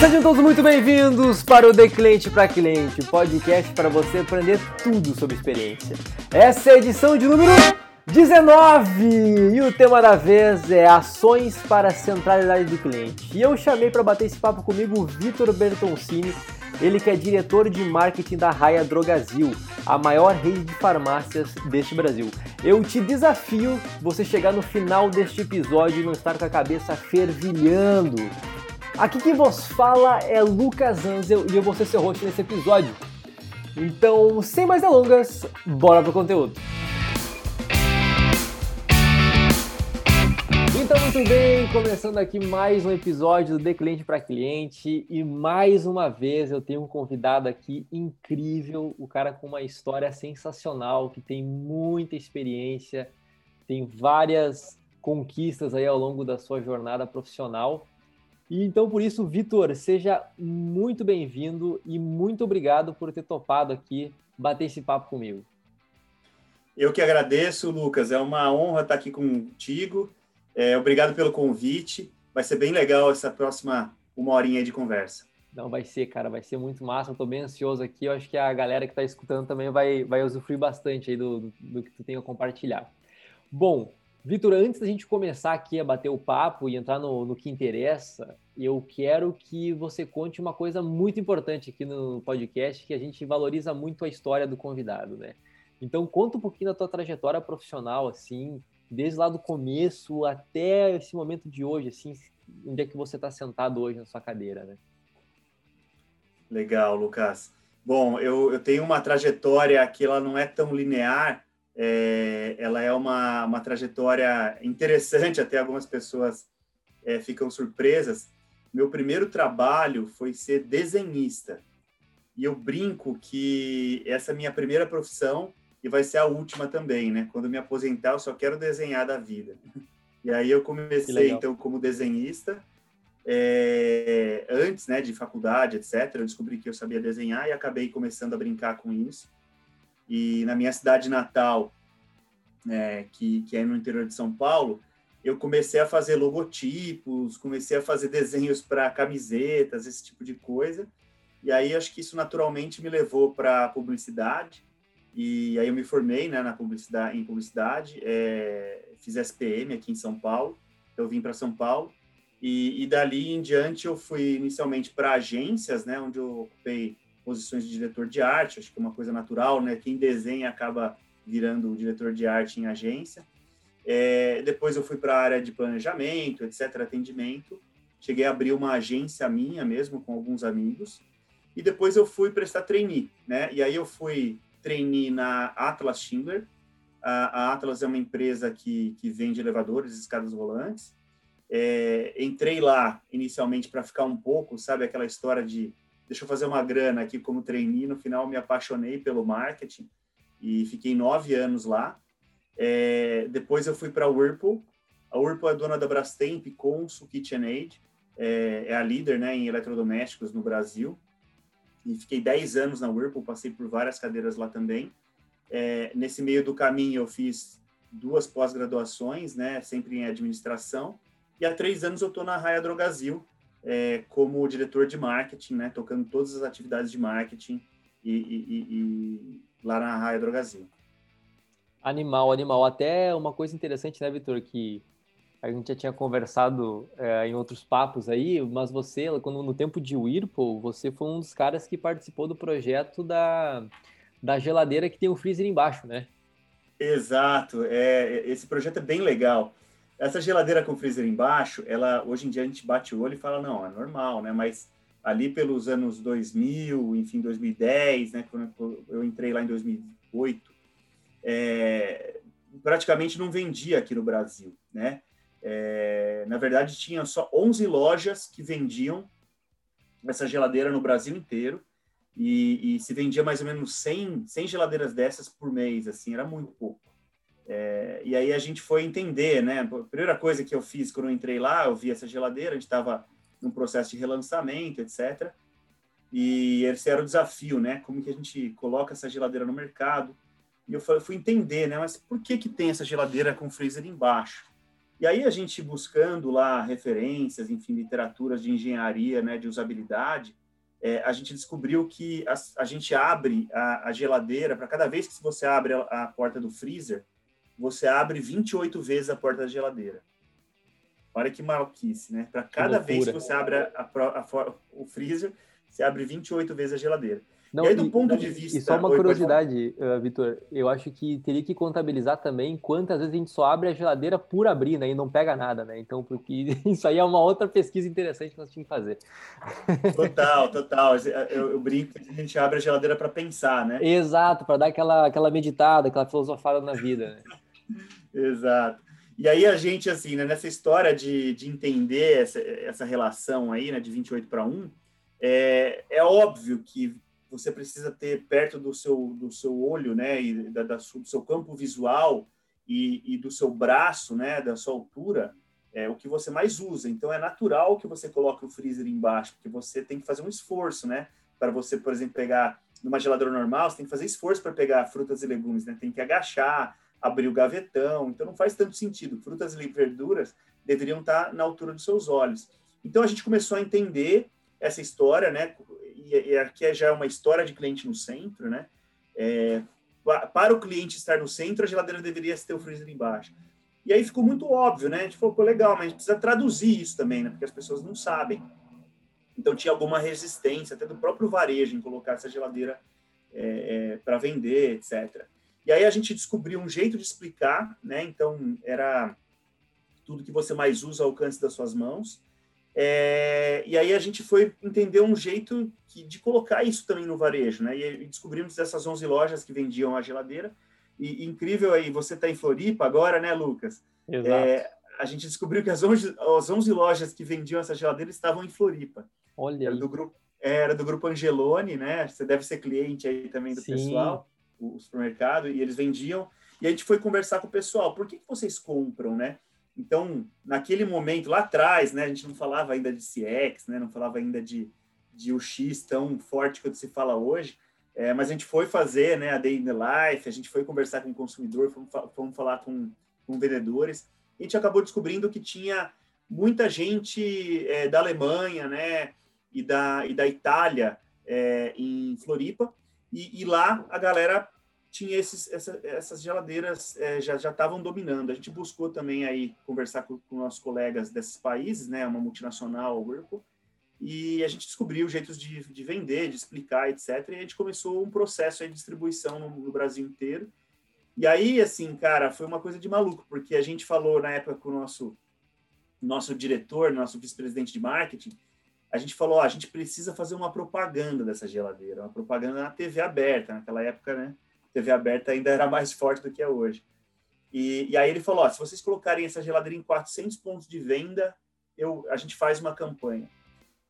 Sejam todos muito bem-vindos para o De Cliente para Cliente, podcast para você aprender tudo sobre experiência. Essa é a edição de número 19 e o tema da vez é ações para a centralidade do cliente. E eu chamei para bater esse papo comigo o Vitor Bertoncini, ele que é diretor de marketing da Raia Drogazil, a maior rede de farmácias deste Brasil. Eu te desafio você chegar no final deste episódio e não estar com a cabeça fervilhando Aqui quem vos fala é Lucas Anzel e eu vou ser seu host nesse episódio. Então, sem mais delongas, bora pro conteúdo. Então, muito bem, começando aqui mais um episódio do De Cliente para Cliente e mais uma vez eu tenho um convidado aqui incrível, o cara com uma história sensacional, que tem muita experiência, tem várias conquistas aí ao longo da sua jornada profissional e então, por isso, Vitor, seja muito bem-vindo e muito obrigado por ter topado aqui bater esse papo comigo. Eu que agradeço, Lucas. É uma honra estar aqui contigo. É, obrigado pelo convite. Vai ser bem legal essa próxima uma horinha de conversa. Não, vai ser, cara, vai ser muito massa. Tô bem ansioso aqui. Eu acho que a galera que está escutando também vai, vai usufruir bastante aí do, do, do que tu tem a compartilhar. Bom, Vitor, antes da gente começar aqui a bater o papo e entrar no, no, que interessa, eu quero que você conte uma coisa muito importante aqui no podcast, que a gente valoriza muito a história do convidado, né? Então, conta um pouquinho da tua trajetória profissional, assim, desde lá do começo até esse momento de hoje, assim, onde é que você está sentado hoje na sua cadeira, né? Legal, Lucas. Bom, eu, eu tenho uma trajetória que ela não é tão linear, é, ela é uma, uma trajetória interessante, até algumas pessoas é, ficam surpresas. Meu primeiro trabalho foi ser desenhista. E eu brinco que essa minha primeira profissão e vai ser a última também, né? Quando me aposentar, eu só quero desenhar da vida. E aí eu comecei, então, como desenhista. É, antes né, de faculdade, etc., eu descobri que eu sabia desenhar e acabei começando a brincar com isso. E na minha cidade natal, é, que, que é no interior de São Paulo, eu comecei a fazer logotipos, comecei a fazer desenhos para camisetas, esse tipo de coisa. E aí acho que isso naturalmente me levou para a publicidade. E aí eu me formei né, na publicidade, em publicidade, é, fiz SPM aqui em São Paulo. Eu vim para São Paulo e, e, dali em diante eu fui inicialmente para agências, né, onde eu ocupei posições de diretor de arte, acho que é uma coisa natural, né? Quem desenha acaba virando diretor de arte em agência. É, depois eu fui para a área de planejamento, etc., atendimento. Cheguei a abrir uma agência minha mesmo, com alguns amigos. E depois eu fui prestar trainee, né? E aí eu fui trainee na Atlas Schindler. A, a Atlas é uma empresa que, que vende elevadores e escadas rolantes. É, entrei lá inicialmente para ficar um pouco, sabe, aquela história de deixa eu fazer uma grana aqui como trainee. No final, me apaixonei pelo marketing e fiquei nove anos lá. É, depois eu fui para a Whirlpool. A Whirlpool é dona da Brastemp, Consul, KitchenAid. É, é a líder né, em eletrodomésticos no Brasil. E fiquei dez anos na Whirlpool, passei por várias cadeiras lá também. É, nesse meio do caminho eu fiz duas pós-graduações, né, sempre em administração. E há três anos eu estou na Raia Drogazil, é, como diretor de marketing, né, tocando todas as atividades de marketing e, e, e lá na Raia Drogazil. Animal, animal. Até uma coisa interessante, né, Vitor, que a gente já tinha conversado é, em outros papos aí, mas você, quando no tempo de Whirlpool, você foi um dos caras que participou do projeto da, da geladeira que tem o freezer embaixo, né? Exato. É, esse projeto é bem legal. Essa geladeira com freezer embaixo, ela hoje em dia a gente bate o olho e fala, não, é normal, né? Mas ali pelos anos 2000, enfim, 2010, né? Quando eu entrei lá em 2008, é, praticamente não vendia aqui no Brasil, né? É, na verdade, tinha só 11 lojas que vendiam essa geladeira no Brasil inteiro e, e se vendia mais ou menos 100, 100 geladeiras dessas por mês, assim, era muito pouco. É, e aí a gente foi entender, né? A primeira coisa que eu fiz quando eu entrei lá, eu vi essa geladeira, a gente estava num processo de relançamento, etc. E esse era o desafio, né? Como que a gente coloca essa geladeira no mercado? E eu fui entender, né? Mas por que que tem essa geladeira com freezer embaixo? E aí a gente buscando lá referências, enfim, literaturas de engenharia, né, de usabilidade, é, a gente descobriu que a, a gente abre a, a geladeira, para cada vez que você abre a, a, porta do freezer, você abre 28 vezes a porta da geladeira. Olha que maluquice, né? Para cada vez que você abre o freezer, você abre 28 vezes a geladeira. Não, e aí, do e, ponto de vista. E só uma Oi, curiosidade, uh, Vitor, eu acho que teria que contabilizar também quantas vezes a gente só abre a geladeira por abrir, né? E não pega nada, né? Então, porque isso aí é uma outra pesquisa interessante que nós tínhamos que fazer. Total, total. Eu, eu brinco que a gente abre a geladeira para pensar, né? Exato, para dar aquela, aquela meditada, aquela filosofada na vida, né? Exato. E aí a gente, assim, né, nessa história de, de entender essa, essa relação aí, né, de 28 para 1, é, é óbvio que você precisa ter perto do seu, do seu olho, né, e da, da do seu campo visual e, e, do seu braço, né, da sua altura, é o que você mais usa. Então é natural que você coloque o freezer embaixo, porque você tem que fazer um esforço, né, para você, por exemplo, pegar numa geladeira normal, você tem que fazer esforço para pegar frutas e legumes, né, tem que agachar, abrir o gavetão, então não faz tanto sentido. Frutas e verduras deveriam estar na altura dos seus olhos. Então a gente começou a entender essa história, né, e, aqui é já é uma história de cliente no centro, né? É, para o cliente estar no centro, a geladeira deveria ter o freezer embaixo. E aí ficou muito óbvio, né? A gente falou, pô, legal, mas a gente precisa traduzir isso também, né? Porque as pessoas não sabem. Então tinha alguma resistência, até do próprio varejo, em colocar essa geladeira é, é, para vender, etc. E aí a gente descobriu um jeito de explicar, né? Então era tudo que você mais usa ao alcance das suas mãos. É, e aí a gente foi entender um jeito que, de colocar isso também no varejo, né? E, descobrimos essas 11 lojas que vendiam a geladeira. E, e incrível aí, você está em Floripa agora, né, Lucas? Exato. É, a gente descobriu que as 11, as 11 lojas que vendiam essa geladeira estavam em Floripa. Olha era do grupo Era do grupo Angeloni, né? Você deve ser cliente aí também do Sim. pessoal, o supermercado, e eles vendiam. E a gente foi conversar com o pessoal, por que, que vocês compram, né? Então, naquele momento, lá atrás, né, a gente não falava ainda de CX, né, não falava ainda de, de UX tão forte quanto se fala hoje, é, mas a gente foi fazer né, a Day in the Life, a gente foi conversar com o consumidor, fomos, fomos falar com, com vendedores, e a gente acabou descobrindo que tinha muita gente é, da Alemanha né, e, da, e da Itália é, em Floripa, e, e lá a galera tinha esses, essa, essas geladeiras é, já já estavam dominando. A gente buscou também aí conversar com, com nossos colegas desses países, né, uma multinacional, Whirlpool, e a gente descobriu jeitos de, de vender, de explicar, etc. E a gente começou um processo de distribuição no, no, Brasil inteiro. E aí, assim, cara, foi uma coisa de maluco, porque a gente falou na época com o nosso nosso diretor, nosso vice-presidente de marketing, a gente falou, ó, a gente precisa fazer uma propaganda dessa geladeira, uma propaganda na TV aberta, naquela época, né? TV aberta ainda era mais forte do que é hoje. E, e aí ele falou: ó, se vocês colocarem essa geladeira em 400 pontos de venda, eu, a gente faz uma campanha.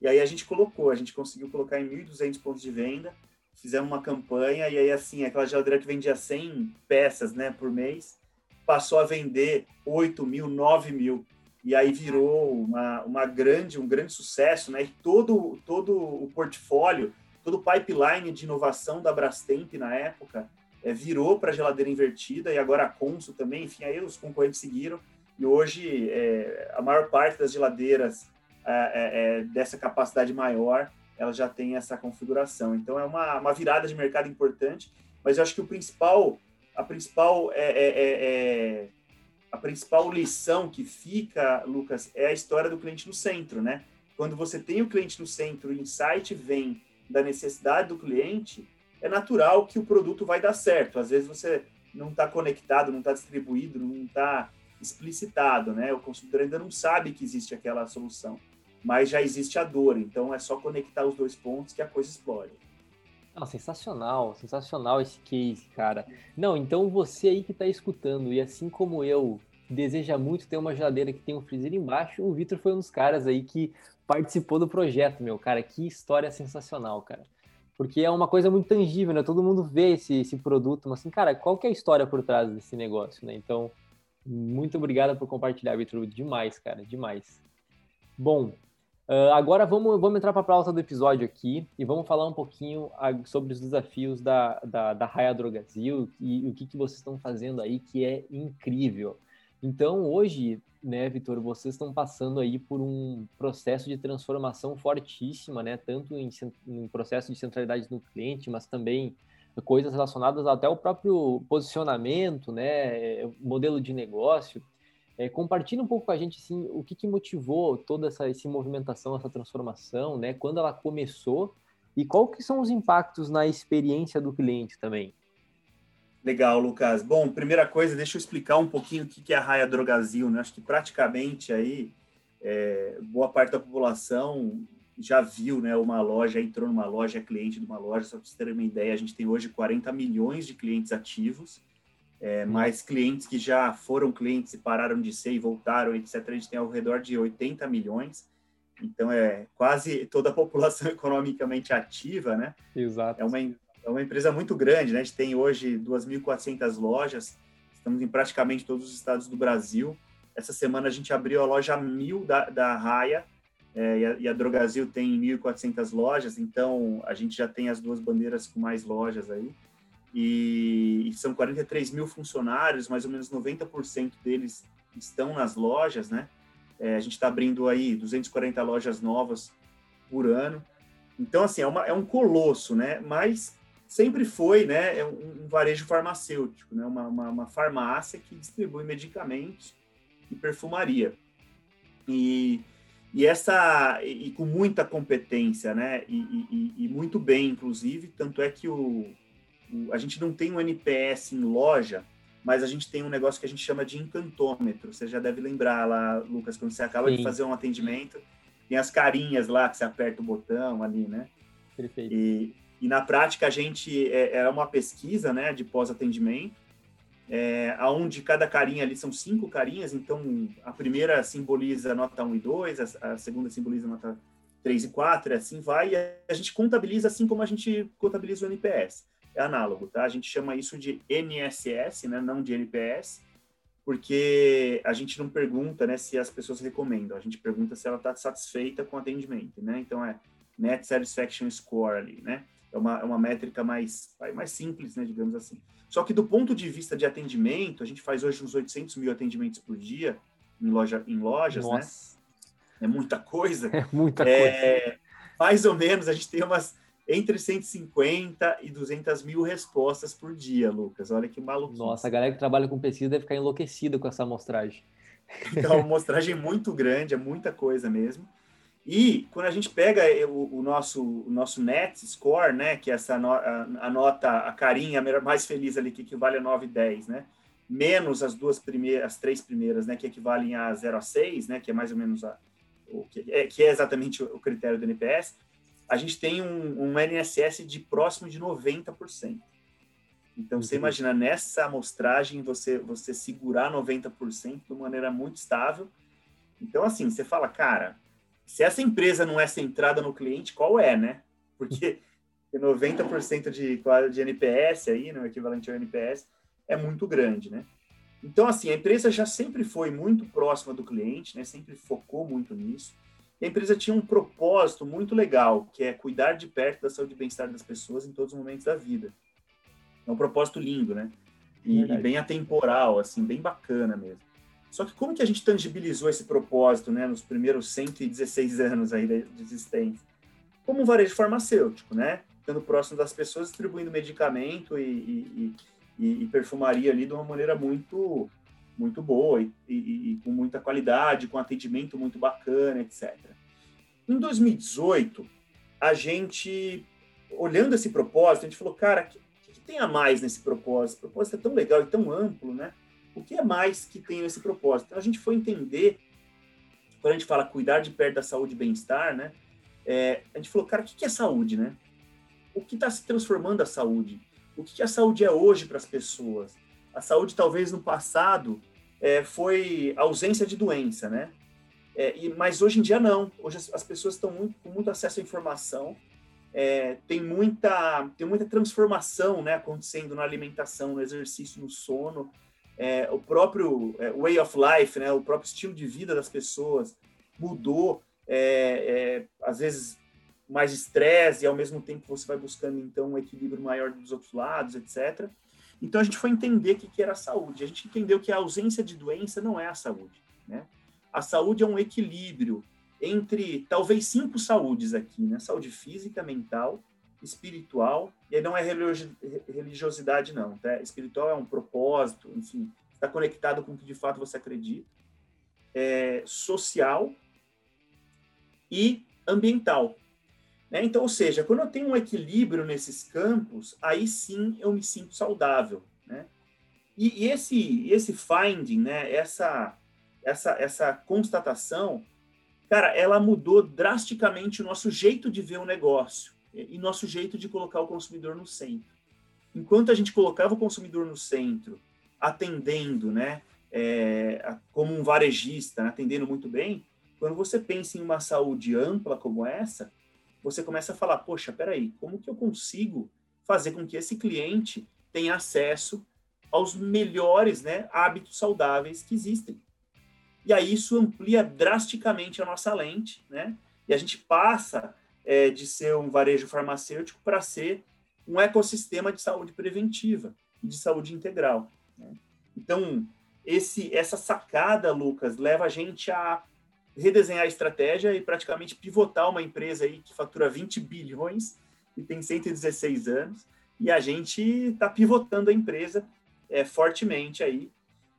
E aí a gente colocou, a gente conseguiu colocar em 1.200 pontos de venda, fizemos uma campanha, e aí assim, aquela geladeira que vendia 100 peças né, por mês, passou a vender 8 mil, 9 mil. E aí virou uma, uma grande, um grande sucesso, né? E todo, todo o portfólio, todo o pipeline de inovação da Brastemp na época é, virou para geladeira invertida e agora a Consul também, enfim, aí os concorrentes seguiram e hoje é, a maior parte das geladeiras é, é, é dessa capacidade maior, ela já tem essa configuração. Então é uma, uma virada de mercado importante, mas eu acho que o principal, a principal é, é, a principal lição que fica, Lucas, é a história do cliente no centro, né? Quando você tem o cliente no centro, o insight vem da necessidade do cliente, é natural que o produto vai dar certo. Às vezes você não está conectado, não está distribuído, não está explicitado, né? O consumidor ainda não sabe que existe aquela solução, mas já existe a dor. Então é só conectar os dois pontos que a coisa explode. Não, sensacional, sensacional esse case, cara. Não, então você aí que está escutando e assim como eu deseja muito ter uma geladeira que tem um freezer embaixo, o Vitor foi um dos caras aí que participou do projeto, meu cara. Que história sensacional, cara porque é uma coisa muito tangível, né? Todo mundo vê esse, esse produto, mas assim, cara, qual que é a história por trás desse negócio, né? Então, muito obrigado por compartilhar, Vitor, demais, cara, demais. Bom, Uh, agora vamos, vamos entrar para a pauta do episódio aqui e vamos falar um pouquinho sobre os desafios da, da, da Raia Drogazil e, e o que, que vocês estão fazendo aí que é incrível. Então, hoje, né, Vitor, vocês estão passando aí por um processo de transformação fortíssima, né, tanto em, em processo de centralidade no cliente, mas também coisas relacionadas até ao próprio posicionamento, né, modelo de negócio. É, compartilha um pouco com a gente assim, o que, que motivou toda essa, essa movimentação, essa transformação, né? Quando ela começou e qual que são os impactos na experiência do cliente também. Legal, Lucas. Bom, primeira coisa, deixa eu explicar um pouquinho o que é a Raia Drogazil. Né? Acho que praticamente aí é, boa parte da população já viu né, uma loja, entrou numa loja, é cliente de uma loja. Só para vocês terem uma ideia, a gente tem hoje 40 milhões de clientes ativos é, hum. mais clientes que já foram clientes e pararam de ser e voltaram, etc. A gente tem ao redor de 80 milhões. Então, é quase toda a população economicamente ativa, né? Exato. É uma, é uma empresa muito grande, né? A gente tem hoje 2.400 lojas, estamos em praticamente todos os estados do Brasil. Essa semana a gente abriu a loja 1000 da, da Raia, é, e, a, e a Drogazil tem 1.400 lojas, então a gente já tem as duas bandeiras com mais lojas aí e, são 43 mil funcionários, mais ou menos 90% deles estão nas lojas, né? É, a gente está abrindo aí 240 lojas novas por ano. Então, assim, é, uma, é um colosso, né? Mas sempre foi, né? É um, um varejo farmacêutico, né? Uma, uma, uma, farmácia que distribui medicamentos e perfumaria. E, e essa e, com muita competência, né? E, e, e muito bem, inclusive, tanto é que o a gente não tem um NPS em loja, mas a gente tem um negócio que a gente chama de encantômetro. Você já deve lembrar lá, Lucas, quando você acaba Sim. de fazer um atendimento, tem as carinhas lá que você aperta o botão ali, né? Perfeito. E, e na prática a gente é, é uma pesquisa, né, de pós-atendimento, é, aonde cada carinha ali são cinco carinhas, então a primeira simboliza nota 1 e 2, a, a segunda simboliza nota 3 e 4, e assim vai, e a gente contabiliza assim como a gente contabiliza o NPS é análogo, tá? A gente chama isso de NSS, né? Não de NPS, porque a gente não pergunta, né, se as pessoas recomendam. A gente pergunta se ela está satisfeita com o atendimento, né? Então é Net Satisfaction Score ali, né? É uma, é uma métrica mais, mais simples, né, digamos assim. Só que do ponto de vista de atendimento, a gente faz hoje uns 800 mil atendimentos por dia em, loja, em lojas, né? Nossa. né? É muita coisa. É muita é, coisa. Mais ou menos, a gente tem umas entre 150 e 200 mil respostas por dia, Lucas. Olha que maluco. Nossa, a galera que trabalha com pesquisa deve ficar enlouquecida com essa amostragem. Então, uma amostragem muito grande, é muita coisa mesmo. E quando a gente pega o, o nosso, o nosso net score, né, que é essa no, a, a, nota, a carinha mais feliz ali, que equivale a 9 e 10, né, menos as duas primeiras, as três primeiras, né, que equivalem a 0 a 6, né, que é mais ou menos a, o que é, que é exatamente o critério do NPS, a gente tem um, um NSS de próximo de 90%. Então, você imagina, nessa amostragem, você, você segurar 90% de maneira muito estável. Então, assim, você fala, cara, se essa empresa não é centrada no cliente, qual é, né? Porque 90% de, de NPS aí, no né, equivalente ao NPS, é muito grande, né? Então, assim, a empresa já sempre foi muito próxima do cliente, né? Sempre focou muito nisso. E a empresa tinha um propósito muito legal, que é cuidar de perto da saúde e bem-estar das pessoas em todos os momentos da vida. É um propósito lindo, né? E, e, bem atemporal, assim, bem bacana mesmo. Só que como que a gente tangibilizou esse propósito, né, nos primeiros 116 anos aí de existência? Como um varejo farmacêutico, né? Estando próximo das pessoas, distribuindo medicamento e, e, e perfumaria ali de uma maneira muito muito boa e, e, e, com muita qualidade, com atendimento muito bacana, etc. Em 2018, a gente, olhando esse propósito, a gente falou, cara, o que, que, tem a mais nesse propósito? O propósito é tão legal e tão amplo, né? O que é mais que tem nesse propósito? Então, a gente foi entender, quando a gente fala cuidar de perto da saúde e bem-estar, né? É, a gente falou, cara, o que, é saúde, né? O que está se transformando a saúde? O que a saúde é hoje para as pessoas? A saúde, talvez no passado, é, foi ausência de doença, né? É, e, mas hoje em dia não. Hoje as, as pessoas estão muito, com muito acesso à informação, é, tem muita tem muita transformação, né, acontecendo na alimentação, no exercício, no sono, é, o próprio é, way of life, né, o próprio estilo de vida das pessoas mudou. é, é, às vezes mais estresse e ao mesmo tempo você vai buscando então um equilíbrio maior dos outros lados, etc. Então a gente foi entender o que, que era a saúde. A gente entendeu que a ausência de doença não é a saúde, né? A saúde é um equilíbrio entre talvez cinco saúdes aqui, né? Saúde física, mental, espiritual, e aí não é religiosidade não, tá? Espiritual é um propósito, enfim, está conectado com o que de fato você acredita, é, social e ambiental. Né? Então, ou seja, quando eu tenho um equilíbrio nesses campos, aí sim eu me sinto saudável. Né? E, e esse, esse finding, né? essa, essa, essa constatação, cara, ela mudou drasticamente o nosso jeito de ver o negócio e nosso jeito de colocar o consumidor no centro. Enquanto a gente colocava o consumidor no centro, atendendo, né, é, como um varejista, né, atendendo muito bem, quando você pensa em uma saúde ampla como essa, você começa a falar, poxa, peraí, como que eu consigo fazer com que esse cliente tenha acesso aos melhores né, hábitos saudáveis que existem? E aí isso amplia drasticamente a nossa lente, né? E a gente passa é, de ser um varejo farmacêutico para ser um ecossistema de saúde preventiva e de saúde integral. Né? Então, esse, essa sacada, Lucas, leva a gente a redesenhar a estratégia e praticamente pivotar uma empresa aí que fatura 20 bilhões e tem 116 anos, e a gente está pivotando a empresa é, fortemente aí.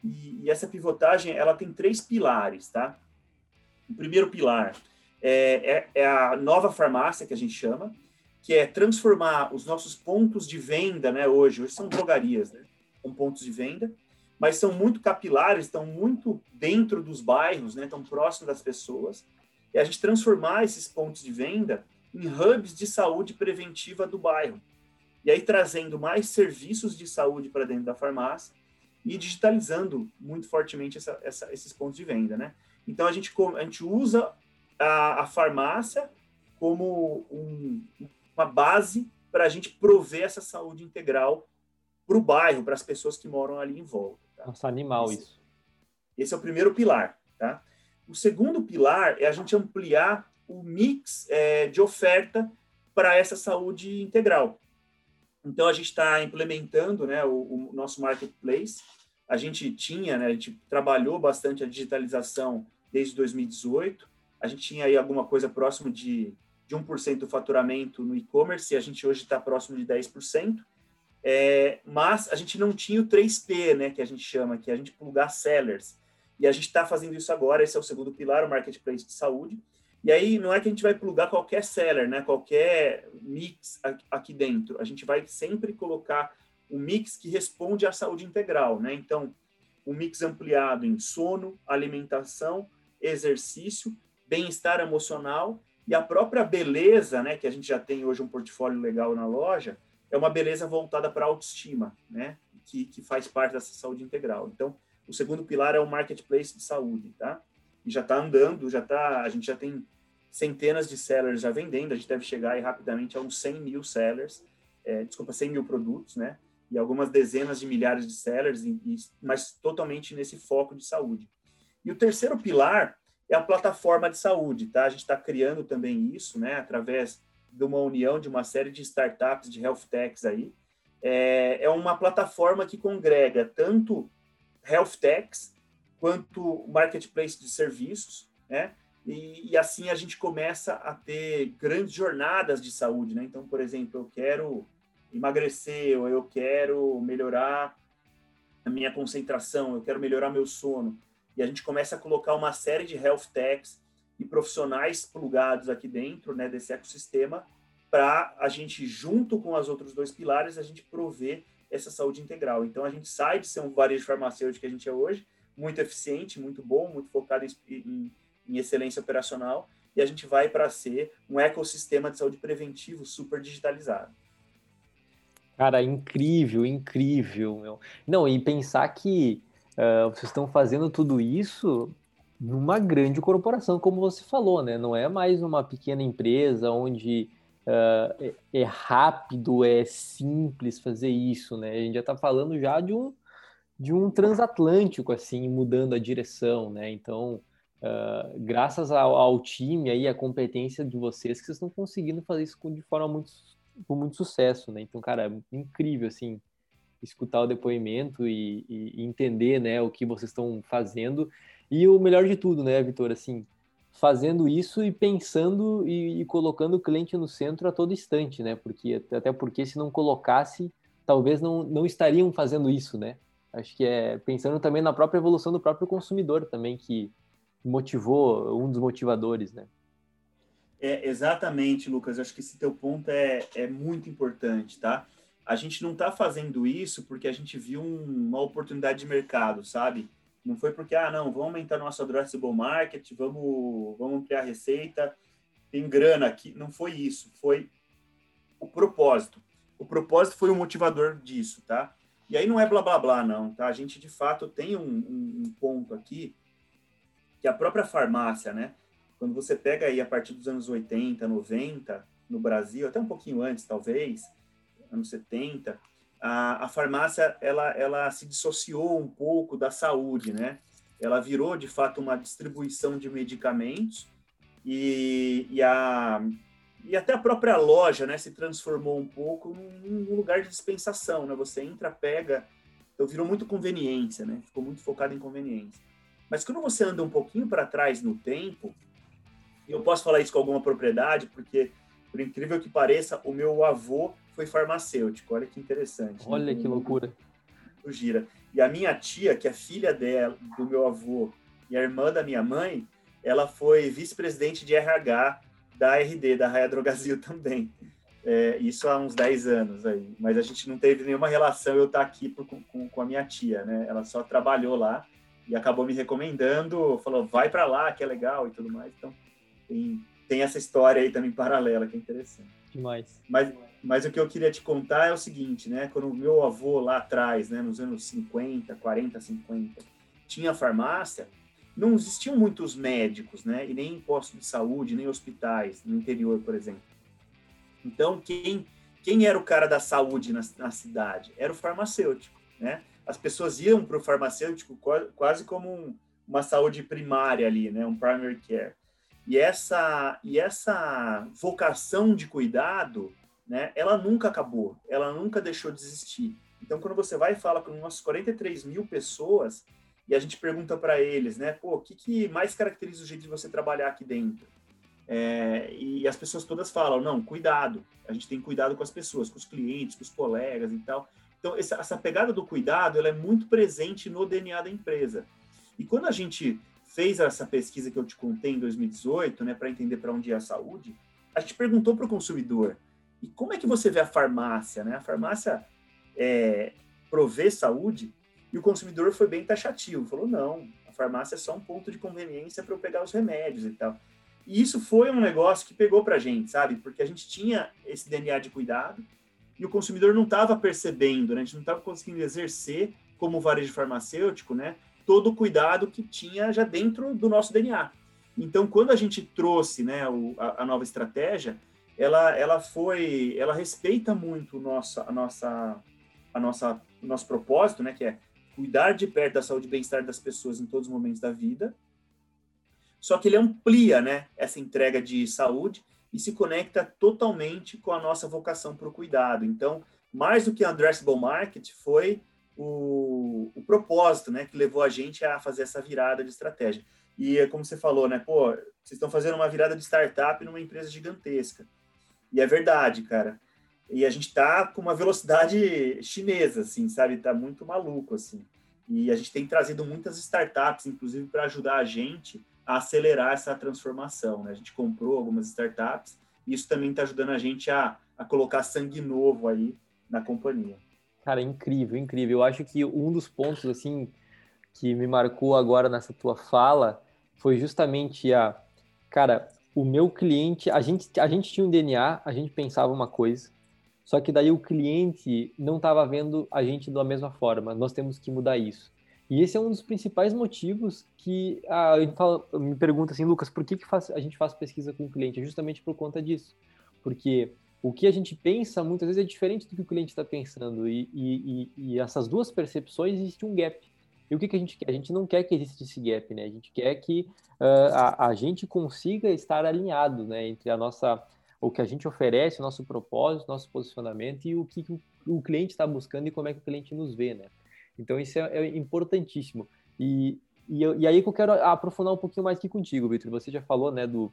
E, e, essa pivotagem, ela tem três pilares, tá? O primeiro pilar é, é, é a nova farmácia, que a gente chama, que é transformar os nossos pontos de venda, né, hoje, hoje são drogarias, né, com pontos de venda, mas são muito capilares, estão muito dentro dos bairros, né, estão próximos das pessoas, e a gente transformar esses pontos de venda em hubs de saúde preventiva do bairro. E aí trazendo mais serviços de saúde para dentro da farmácia e digitalizando muito fortemente essa, essa, esses pontos de venda, né? Então a gente, a gente usa a, a farmácia como um, uma base para a gente prover essa saúde integral para o bairro, para as pessoas que moram ali em volta. Tá? Nossa, animal esse, isso. Esse é o primeiro pilar. Tá? O segundo pilar é a gente ampliar o mix é, de oferta para essa saúde integral. Então, a gente está implementando né, o, o, nosso marketplace. A gente tinha, né, a gente trabalhou bastante a digitalização desde 2018. A gente tinha aí alguma coisa próximo de, de 1% do faturamento no e-commerce e a gente hoje está próximo de 10%. É, mas a gente não tinha o 3P, né, que a gente chama, que é a gente plugar sellers. E a gente está fazendo isso agora, esse é o segundo pilar, o marketplace de saúde. E aí não é que a gente vai plugar qualquer seller, né, qualquer mix aqui dentro. A gente vai sempre colocar um mix que responde à saúde integral, né? Então, um mix ampliado em sono, alimentação, exercício, bem-estar emocional e a própria beleza, né, que a gente já tem hoje um portfólio legal na loja, é uma beleza voltada para a autoestima, né? Que, que faz parte dessa saúde integral. Então, o segundo pilar é o marketplace de saúde, tá? E já está andando, já tá, a gente já tem centenas de sellers já vendendo, a gente deve chegar aí rapidamente a uns 100 mil sellers, é, desculpa, 100 mil produtos, né? E algumas dezenas de milhares de sellers, mas totalmente nesse foco de saúde. E o terceiro pilar é a plataforma de saúde, tá? A gente está criando também isso, né? Através de uma união de uma série de startups de health techs aí. É, é uma plataforma que congrega tanto health techs quanto marketplace de serviços, né? E, e, assim a gente começa a ter grandes jornadas de saúde, né? Então, por exemplo, eu quero emagrecer, ou eu quero melhorar a minha concentração, eu quero melhorar meu sono. E a gente começa a colocar uma série de health techs e profissionais plugados aqui dentro né, desse ecossistema para a gente, junto com os outros dois pilares, a gente prover essa saúde integral. Então, a gente sai de ser um varejo farmacêutico que a gente é hoje, muito eficiente, muito bom, muito focado em, em, em excelência operacional, e a gente vai para ser um ecossistema de saúde preventivo super digitalizado. Cara, incrível, incrível, meu. Não, e pensar que uh, vocês estão fazendo tudo isso numa grande corporação, como você falou, né? Não é mais uma pequena empresa onde uh, é, rápido, é simples fazer isso, né? A gente já está falando já de um, de um transatlântico, assim, mudando a direção, né? Então, uh, graças ao, ao, time aí, a competência de vocês, que vocês estão conseguindo fazer isso de forma muito, com muito sucesso, né? Então, cara, é incrível, assim, escutar o depoimento e, e, entender, né, o que vocês estão fazendo. E o melhor de tudo, né, Vitor, assim, fazendo isso e pensando e, e, colocando o cliente no centro a todo instante, né? Porque até porque se não colocasse, talvez não, não estariam fazendo isso, né? Acho que é pensando também na própria evolução do próprio consumidor também que motivou um dos motivadores, né? É, exatamente, Lucas. Acho que esse teu ponto é, é muito importante, tá? A gente não está fazendo isso porque a gente viu um, uma oportunidade de mercado, sabe? Não foi porque, ah, não, vamos aumentar nosso addressable market, vamos, vamos ampliar a receita, tem grana aqui. Não foi isso, foi o propósito. O propósito foi o motivador disso, tá? E aí não é blá blá blá, não, tá? A gente de fato tem um, um, um ponto aqui que a própria farmácia, né? Quando você pega aí a partir dos anos 80, 90, no Brasil, até um pouquinho antes, talvez, anos 70, a, a farmácia ela, ela se dissociou um pouco da saúde, né? Ela virou de fato uma distribuição de medicamentos e, e, a, e até a própria loja, né, se transformou um pouco num, lugar de dispensação, né? Você entra, pega, então virou muito conveniência, né? Ficou muito focado em conveniência. Mas quando você anda um pouquinho para trás no tempo, e eu posso falar isso com alguma propriedade, porque por incrível que pareça, o meu avô foi farmacêutico. Olha que interessante. Olha né? que loucura. O gira. E a minha tia, que é filha dela, do meu avô, e a irmã da minha mãe, ela foi vice-presidente de RH da RD, da Raia Drogazil também. É, isso há uns 10 anos aí. Mas a gente não teve nenhuma relação eu estar aqui por, com, com a minha tia, né? Ela só trabalhou lá e acabou me recomendando, falou, vai para lá, que é legal e tudo mais. Então, tem, tem essa história aí também paralela, que é interessante. Demais. Mas mas o que eu queria te contar é o seguinte, né? Quando meu avô lá atrás, né, nos anos 50, 40, 50, tinha farmácia, não existiam muitos médicos, né? E nem postos de saúde, nem hospitais no interior, por exemplo. Então, quem quem era o cara da saúde na, na cidade? Era o farmacêutico, né? As pessoas iam para o farmacêutico quase como um, uma saúde primária ali, né? Um primary care. E essa e essa vocação de cuidado né, ela nunca acabou, ela nunca deixou de existir. Então, quando você vai e fala com umas 43 mil pessoas e a gente pergunta para eles, né, pô, o que, que mais caracteriza o jeito de você trabalhar aqui dentro? É, e as pessoas todas falam, não, cuidado, a gente tem cuidado com as pessoas, com os clientes, com os colegas e tal. Então, essa, essa pegada do cuidado, ela é muito presente no DNA da empresa. E quando a gente fez essa pesquisa que eu te contei em 2018, né, para entender para onde é a saúde, a gente perguntou para o consumidor, e como é que você vê a farmácia? Né? A farmácia é, provê saúde e o consumidor foi bem taxativo. Falou, não, a farmácia é só um ponto de conveniência para eu pegar os remédios e tal. E isso foi um negócio que pegou para a gente, sabe? Porque a gente tinha esse DNA de cuidado e o consumidor não estava percebendo, né? a gente não estava conseguindo exercer como varejo farmacêutico, né? Todo o cuidado que tinha já dentro do nosso DNA. Então, quando a gente trouxe né, o, a, a nova estratégia, ela, ela foi, ela respeita muito nossa, a nossa, a nossa, nosso propósito, né, que é cuidar de perto da saúde e bem-estar das pessoas em todos os momentos da vida. Só que ele amplia, né, essa entrega de saúde e se conecta totalmente com a nossa vocação para o cuidado. Então, mais do que addressable market, foi o, o propósito, né, que levou a gente a fazer essa virada de estratégia. E é como você falou, né, pô, vocês estão fazendo uma virada de startup numa empresa gigantesca. E é verdade, cara. E a gente tá com uma velocidade chinesa, assim, sabe? Tá muito maluco, assim. E a gente tem trazido muitas startups, inclusive, para ajudar a gente a acelerar essa transformação. Né? A gente comprou algumas startups e isso também está ajudando a gente a, a colocar sangue novo aí na companhia. Cara, incrível, incrível. Eu acho que um dos pontos, assim, que me marcou agora nessa tua fala foi justamente a, cara, o meu cliente, a gente, a gente tinha um DNA, a gente pensava uma coisa, só que daí o cliente não estava vendo a gente da mesma forma. Nós temos que mudar isso. E esse é um dos principais motivos que a, a gente fala, me pergunta assim, Lucas, por que, que faz, a gente faz pesquisa com o cliente? É justamente por conta disso. Porque o que a gente pensa muitas vezes é diferente do que o cliente está pensando. E, e, e, essas duas percepções existe um gap. E o que, que a gente quer? A gente não quer que exista esse gap, né? A gente quer que uh, a, a gente consiga estar alinhado, né? Entre a nossa, o que a gente oferece, o nosso propósito, nosso posicionamento e o que o, o cliente está buscando e como é que o cliente nos vê, né? Então isso é, é importantíssimo. E, e, eu, e, aí que eu quero aprofundar um pouquinho mais aqui contigo, Vitor. Você já falou, né, do,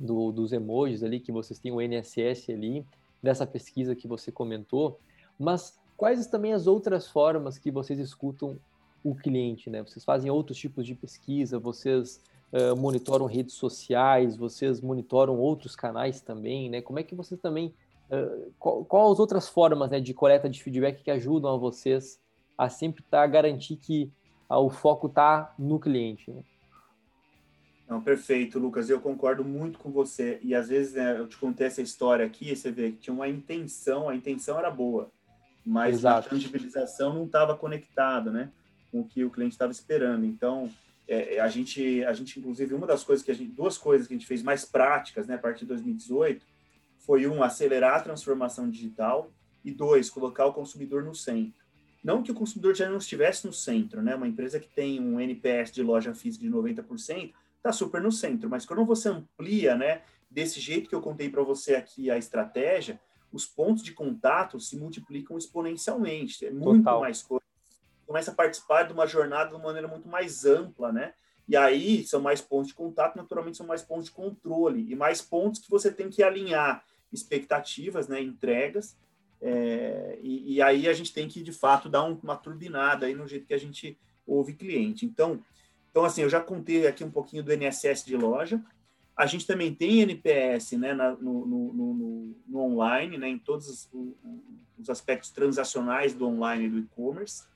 do, dos emojis ali, que vocês têm o NSS ali, dessa pesquisa que você comentou, mas quais também as outras formas que vocês escutam o cliente, né? Vocês fazem outros tipos de pesquisa, vocês uh, monitoram redes sociais, vocês monitoram outros canais também, né? Como é que vocês também, uh, qual, qual, as outras formas né, de coleta de feedback que ajudam a vocês a sempre estar tá, garantir que uh, o foco está no cliente? Né? Não, perfeito, Lucas. Eu concordo muito com você. E às vezes né, eu te contei essa história aqui, você vê que tinha uma intenção, a intenção era boa, mas Exato. a tangibilização não estava conectada, né? Com o que o cliente estava esperando. Então, é, é, a gente, a gente, inclusive, uma das coisas que a gente, duas coisas que a gente fez mais práticas, né, a partir de 2018, foi um, acelerar a transformação digital e dois, colocar o consumidor no centro. Não que o consumidor já não estivesse no centro, né? Uma empresa que tem um NPS de loja física de 90% está super no centro, mas quando você amplia, né, desse jeito que eu contei para você aqui a estratégia, os pontos de contato se multiplicam exponencialmente. É muito Total. mais coisa começa a participar de uma jornada de uma maneira muito mais ampla, né? E aí são mais pontos de contato, naturalmente são mais pontos de controle e mais pontos que você tem que alinhar expectativas, né, entregas, é, e, e, aí a gente tem que de fato dar um, uma turbinada aí no jeito que a gente ouve cliente. Então, então assim, eu já contei aqui um pouquinho do NSS de loja. A gente também tem NPS, né, na, no, no, no, no, online, né, em todos os, os aspectos transacionais do online e do e-commerce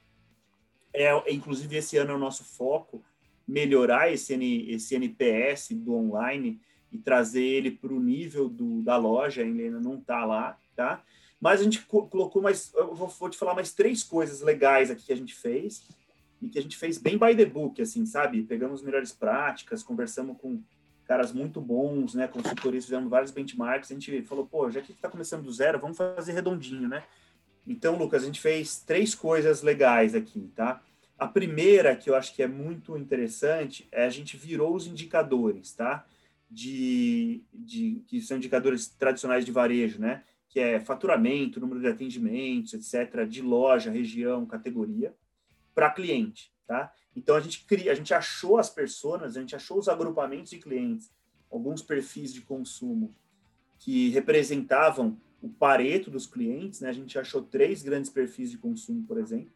é, inclusive esse ano é o nosso foco melhorar esse, N, esse NPS do online e trazer ele para o nível do, da loja, ainda não está lá, tá? Mas a gente colocou mais, eu vou, vou, te falar mais três coisas legais aqui que a gente fez e que a gente fez bem by the book, assim, sabe? Pegamos melhores práticas, conversamos com caras muito bons, né? Consultores, fizemos vários benchmarks, a gente falou, pô, já que está começando do zero, vamos fazer redondinho, né? Então, Lucas, a gente fez três coisas legais aqui, tá? A primeira, que eu acho que é muito interessante, é a gente virou os indicadores, tá? De, de que são indicadores tradicionais de varejo, né? Que é faturamento, número de atendimentos, etc., de loja, região, categoria, para cliente, tá? Então a gente cria, a gente achou as pessoas, a gente achou os agrupamentos de clientes, alguns perfis de consumo que representavam o pareto dos clientes, né? A gente achou três grandes perfis de consumo, por exemplo.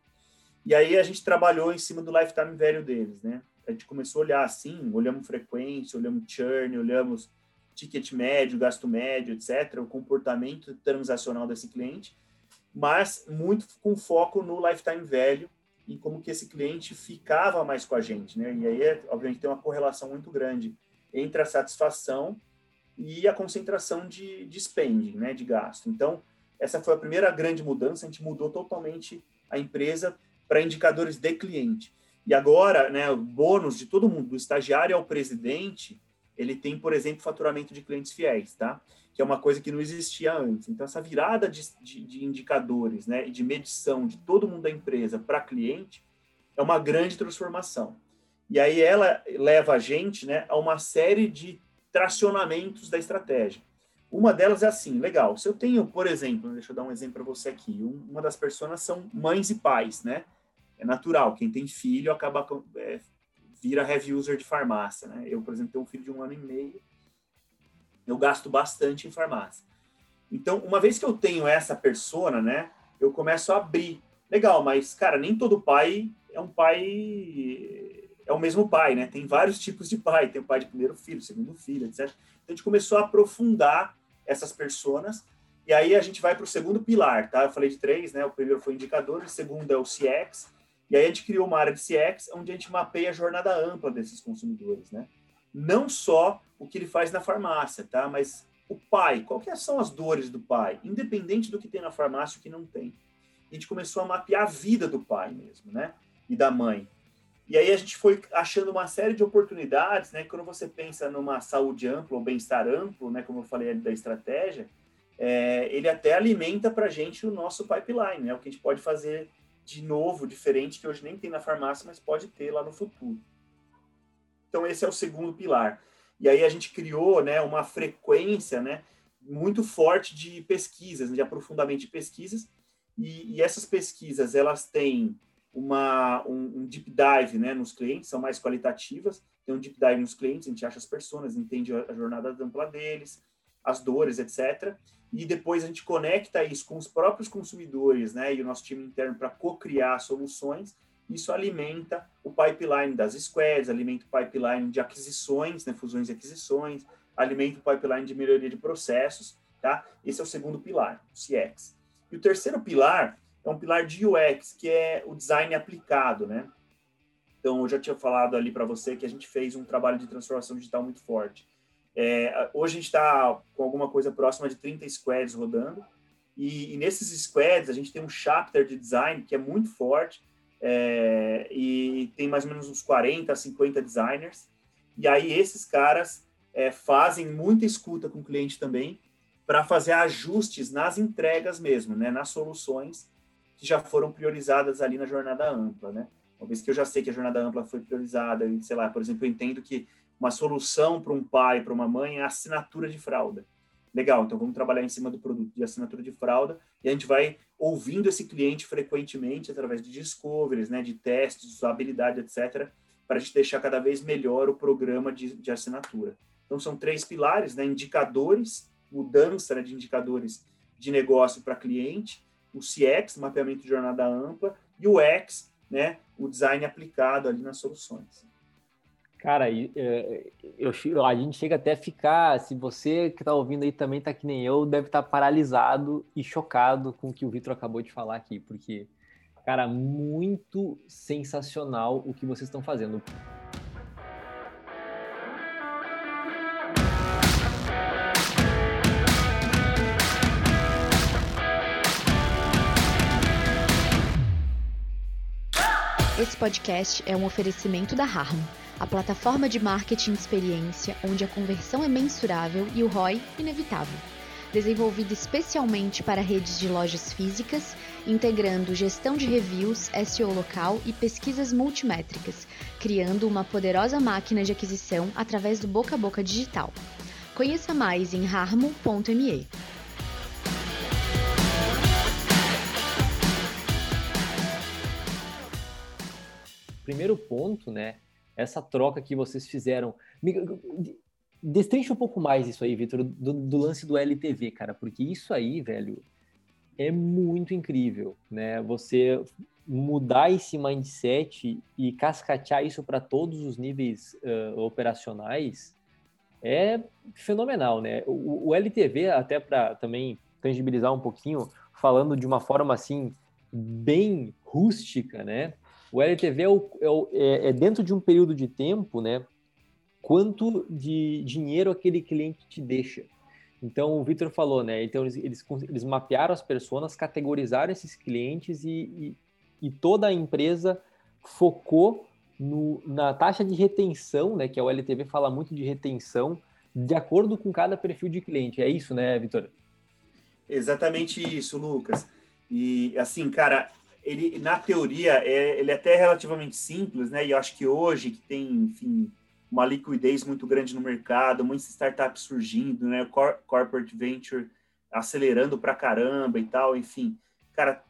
E aí a gente trabalhou em cima do lifetime velho deles, né? A gente começou a olhar assim, olhamos frequência, olhamos churn, olhamos ticket médio, gasto médio, etc., o comportamento transacional desse cliente, mas muito com foco no lifetime velho e como que esse cliente ficava mais com a gente, né? E aí, obviamente, tem uma correlação muito grande entre a satisfação e a concentração de, de spending, né, de gasto. Então, essa foi a primeira grande mudança, a gente mudou totalmente a empresa para indicadores de cliente. E agora, né, o bônus de todo mundo, do estagiário ao presidente, ele tem, por exemplo, faturamento de clientes fiéis, tá? Que é uma coisa que não existia antes. Então, essa virada de, de, de indicadores, né, de medição de todo mundo da empresa para cliente é uma grande transformação. E aí ela leva a gente, né, a uma série de tracionamentos da estratégia. Uma delas é assim, legal. Se eu tenho, por exemplo, deixa eu dar um exemplo para você aqui. Uma das pessoas são mães e pais, né? É natural. Quem tem filho acaba é, vira heavy user de farmácia, né? Eu, por exemplo, tenho um filho de um ano e meio. Eu gasto bastante em farmácia. Então, uma vez que eu tenho essa persona, né? Eu começo a abrir. Legal, mas cara, nem todo pai é um pai é o mesmo pai, né? Tem vários tipos de pai, tem o pai de primeiro filho, segundo filho, etc. Então a gente começou a aprofundar essas personas e aí a gente vai para o segundo pilar, tá? Eu falei de três, né? O primeiro foi indicador, o segundo é o CX, e aí a gente criou uma área de CX onde a gente mapeia a jornada ampla desses consumidores, né? Não só o que ele faz na farmácia, tá? Mas o pai, quais são as dores do pai, independente do que tem na farmácia e o que não tem. A gente começou a mapear a vida do pai mesmo, né? E da mãe. E aí a gente foi achando uma série de oportunidades, né? Quando você pensa numa saúde ampla ou bem-estar amplo, né? Como eu falei da estratégia, é, ele até alimenta para a gente o nosso pipeline, né? O que a gente pode fazer de novo, diferente, que hoje nem tem na farmácia, mas pode ter lá no futuro. Então, esse é o segundo pilar. E aí a gente criou né, uma frequência né, muito forte de pesquisas, de aprofundamento de pesquisas, e, e essas pesquisas elas têm uma, um, um, deep dive né, nos clientes, são mais qualitativas, tem um deep dive nos clientes, a gente acha as pessoas, entende a, jornada ampla deles, as dores, etc. E depois a gente conecta isso com os próprios consumidores né, e o nosso time interno para co-criar soluções. Isso alimenta o pipeline das squads, alimenta o pipeline de aquisições, né, fusões e aquisições, alimenta o pipeline de melhoria de processos. Tá? Esse é o segundo pilar, o CX. E o terceiro pilar é um pilar de UX, que é o design aplicado, né? Então, eu já tinha falado ali para você que a gente fez um trabalho de transformação digital muito forte. É, hoje a gente está com alguma coisa próxima de 30 squads rodando, e, e, nesses squads a gente tem um chapter de design que é muito forte, é, e tem mais ou menos uns 40, 50 designers, e aí esses caras é, fazem muita escuta com o cliente também, para fazer ajustes nas entregas mesmo, né, nas soluções, que já foram priorizadas ali na jornada ampla, né? Uma vez que eu já sei que a jornada ampla foi priorizada, e, sei lá, por exemplo, eu entendo que uma solução para um pai, para uma mãe, é a assinatura de fralda. Legal, então vamos trabalhar em cima do produto de assinatura de fralda e a gente vai ouvindo esse cliente frequentemente através de discoveries, né, de testes, usabilidade, etc., para a gente deixar cada vez melhor o programa de, de assinatura. Então são três pilares, né, indicadores, mudança né, de indicadores de negócio para cliente, o CX, mapeamento de jornada ampla, e o X, né, o design aplicado ali nas soluções. Cara, é, eu, a gente chega até a ficar, se você que está ouvindo aí também está que nem eu, deve estar tá paralisado e chocado com o que o Vitor acabou de falar aqui, porque, cara, muito sensacional o que vocês estão fazendo. Esse podcast é um oferecimento da Harmo, a plataforma de marketing de experiência onde a conversão é mensurável e o ROI inevitável. Desenvolvida especialmente para redes de lojas físicas, integrando gestão de reviews, SEO local e pesquisas multimétricas, criando uma poderosa máquina de aquisição através do boca a boca digital. Conheça mais em harmo.me. primeiro ponto, né? Essa troca que vocês fizeram. Destrinche um pouco mais isso aí, Vitor, do, do, lance do LTV, cara, porque isso aí, velho, é muito incrível, né? Você mudar esse mindset e cascatear isso para todos os níveis uh, operacionais é fenomenal, né? O, o LTV, até para também tangibilizar um pouquinho, falando de uma forma assim bem rústica, né? O LTV é, o, é, o, é, é, dentro de um período de tempo, né? Quanto de dinheiro aquele cliente te deixa. Então, o Victor falou, né? Então, eles, eles, eles mapearam as pessoas, categorizaram esses clientes e, e, e toda a empresa focou no, na taxa de retenção, né? Que o LTV fala muito de retenção, de acordo com cada perfil de cliente. É isso, né, Vitor? Exatamente isso, Lucas. E assim, cara, ele na teoria é, ele é até relativamente simples, né? E eu acho que hoje que tem, enfim, uma liquidez muito grande no mercado, muitas startups surgindo, né? Cor corporate venture acelerando pra caramba e tal, enfim, cara,